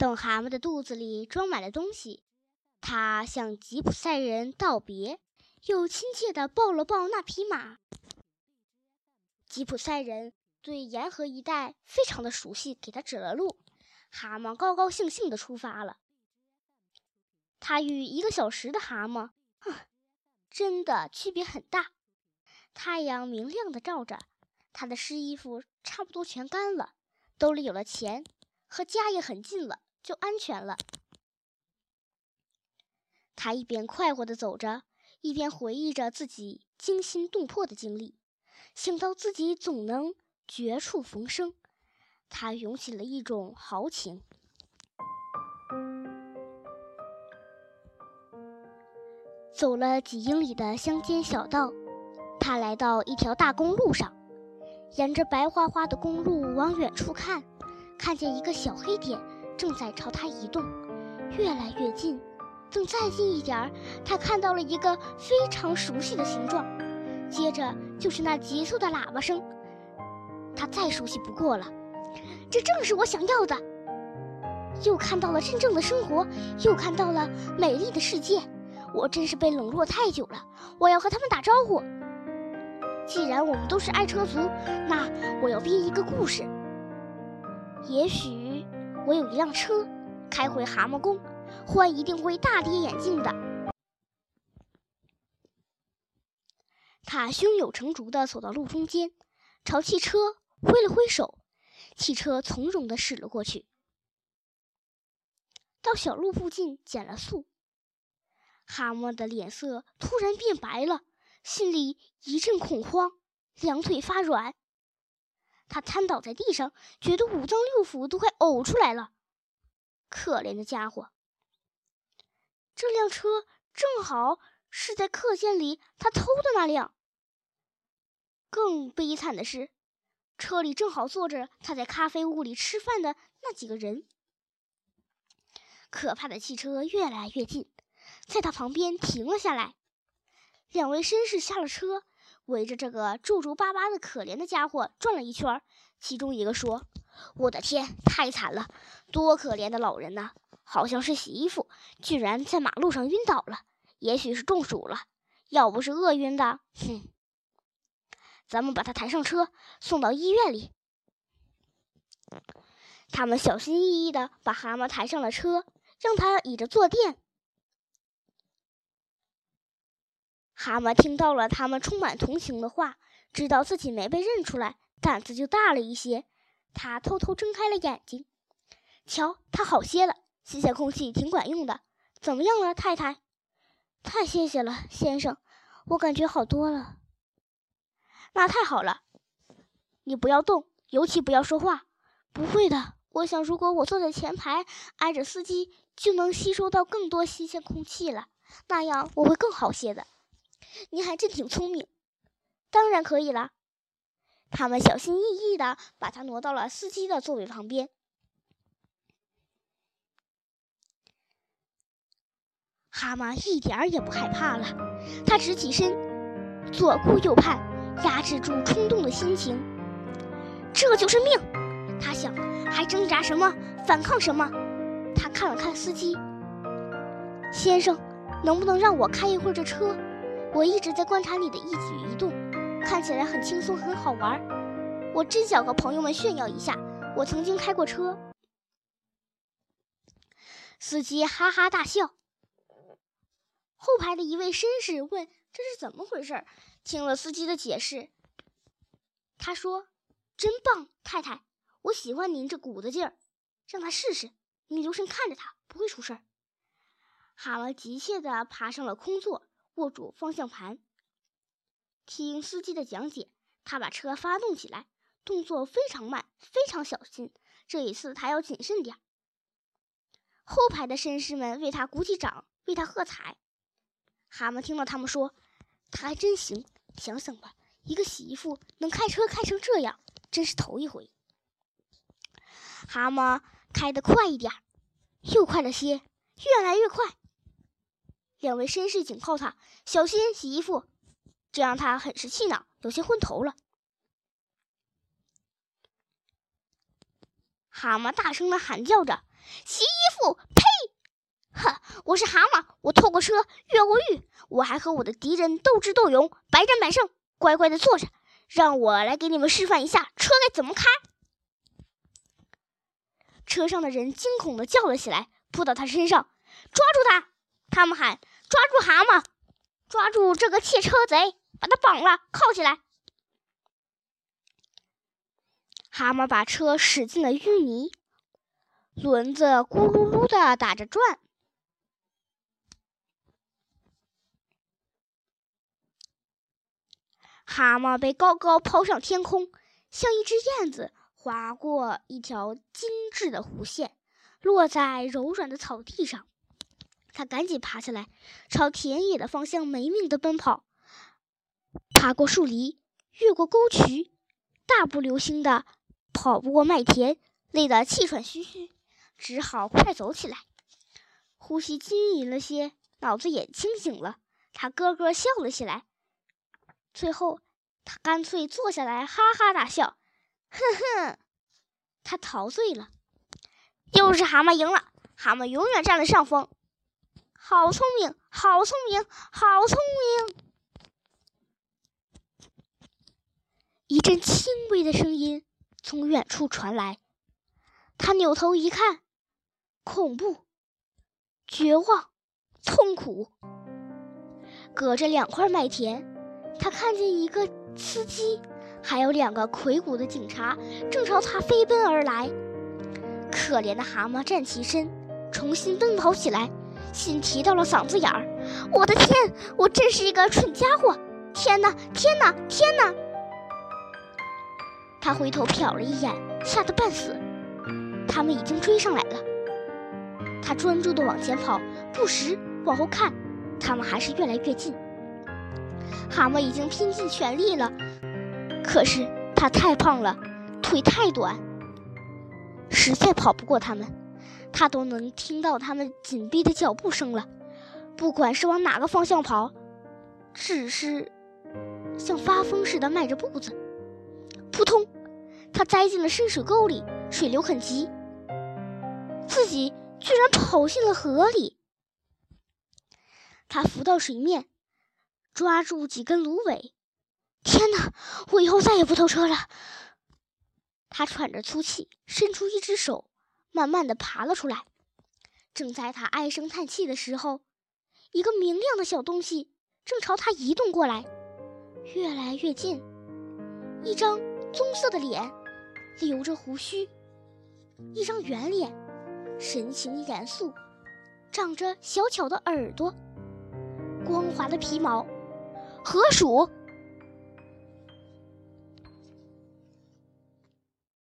等蛤蟆的肚子里装满了东西，他向吉普赛人道别，又亲切地抱了抱那匹马。吉普赛人对沿河一带非常的熟悉，给他指了路。蛤蟆高高兴兴地出发了。他与一个小时的蛤蟆，真的区别很大。太阳明亮的照着，他的湿衣服差不多全干了，兜里有了钱，和家也很近了。就安全了。他一边快活地走着，一边回忆着自己惊心动魄的经历。想到自己总能绝处逢生，他涌起了一种豪情。走了几英里的乡间小道，他来到一条大公路上，沿着白花花的公路往远处看，看见一个小黑点。正在朝他移动，越来越近。等再近一点儿，他看到了一个非常熟悉的形状。接着就是那急促的喇叭声，他再熟悉不过了。这正是我想要的。又看到了真正的生活，又看到了美丽的世界。我真是被冷落太久了。我要和他们打招呼。既然我们都是爱车族，那我要编一个故事。也许。我有一辆车，开回蛤蟆宫，獾一定会大跌眼镜的。他胸有成竹地走到路中间，朝汽车挥了挥手，汽车从容地驶了过去。到小路附近减了速，蛤蟆的脸色突然变白了，心里一阵恐慌，两腿发软。他瘫倒在地上，觉得五脏六腑都快呕出来了。可怜的家伙！这辆车正好是在课间里他偷的那辆。更悲惨的是，车里正好坐着他在咖啡屋里吃饭的那几个人。可怕的汽车越来越近，在他旁边停了下来。两位绅士下了车。围着这个皱皱巴巴的可怜的家伙转了一圈，其中一个说：“我的天，太惨了，多可怜的老人呐！好像是洗衣服，居然在马路上晕倒了，也许是中暑了。要不是饿晕的，哼！咱们把他抬上车，送到医院里。”他们小心翼翼地把蛤蟆抬上了车，让他倚着坐垫。蛤蟆听到了他们充满同情的话，知道自己没被认出来，胆子就大了一些。他偷偷睁开了眼睛，瞧，他好些了，新鲜空气挺管用的。怎么样了，太太？太谢谢了，先生，我感觉好多了。那太好了，你不要动，尤其不要说话。不会的，我想，如果我坐在前排，挨着司机，就能吸收到更多新鲜空气了，那样我会更好些的。您还真挺聪明，当然可以了。他们小心翼翼地把他挪到了司机的座位旁边。蛤蟆一点儿也不害怕了，他直起身，左顾右盼，压制住冲动的心情。这就是命，他想，还挣扎什么，反抗什么？他看了看司机，先生，能不能让我开一会儿这车？我一直在观察你的一举一动，看起来很轻松，很好玩。我真想和朋友们炫耀一下，我曾经开过车。司机哈哈大笑。后排的一位绅士问：“这是怎么回事？”听了司机的解释，他说：“真棒，太太，我喜欢您这鼓的劲儿，让他试试。你留神看着他，不会出事儿。”蛤蟆急切地爬上了空座。握住方向盘，听司机的讲解。他把车发动起来，动作非常慢，非常小心。这一次他要谨慎点。后排的绅士们为他鼓起掌，为他喝彩。蛤蟆听到他们说：“他还真行，想想吧，一个洗衣服能开车开成这样，真是头一回。”蛤蟆开得快一点，又快了些，越来越快。两位绅士警告他小心洗衣服，这让他很是气恼，有些昏头了。蛤蟆大声的喊叫着：“洗衣服？呸！哼，我是蛤蟆，我透过车越过狱，我还和我的敌人斗智斗勇，百战百胜。乖乖的坐着，让我来给你们示范一下车该怎么开。车上的人惊恐的叫了起来，扑到他身上，抓住他！他们喊：“抓住蛤蟆！抓住这个汽车贼！把他绑了，铐起来！”蛤蟆把车驶进了淤泥，轮子咕噜噜的打着转。蛤蟆被高高抛上天空，像一只燕子划过一条精致的弧线，落在柔软的草地上。他赶紧爬起来，朝田野的方向没命的奔跑，爬过树篱，越过沟渠，大步流星的跑不过麦田，累得气喘吁吁，只好快走起来。呼吸均匀了些，脑子也清醒了，他咯咯笑了起来。最后，他干脆坐下来，哈哈大笑，哼哼，他陶醉了。又是蛤蟆赢了，蛤蟆永远占了上风。好聪明，好聪明，好聪明！一阵轻微的声音从远处传来，他扭头一看，恐怖、绝望、痛苦，隔着两块麦田。他看见一个司机，还有两个魁梧的警察，正朝他飞奔而来。可怜的蛤蟆站起身，重新奔跑起来，心提到了嗓子眼儿。我的天，我真是一个蠢家伙！天哪，天哪，天哪！他回头瞟了一眼，吓得半死。他们已经追上来了。他专注地往前跑，不时往后看，他们还是越来越近。蛤蟆已经拼尽全力了，可是它太胖了，腿太短，实在跑不过他们。他都能听到他们紧逼的脚步声了，不管是往哪个方向跑，只是像发疯似的迈着步子。扑通，他栽进了深水沟里，水流很急，自己居然跑进了河里。他浮到水面。抓住几根芦苇，天哪！我以后再也不偷车了。他喘着粗气，伸出一只手，慢慢的爬了出来。正在他唉声叹气的时候，一个明亮的小东西正朝他移动过来，越来越近。一张棕色的脸，留着胡须，一张圆脸，神情严肃，长着小巧的耳朵，光滑的皮毛。河鼠。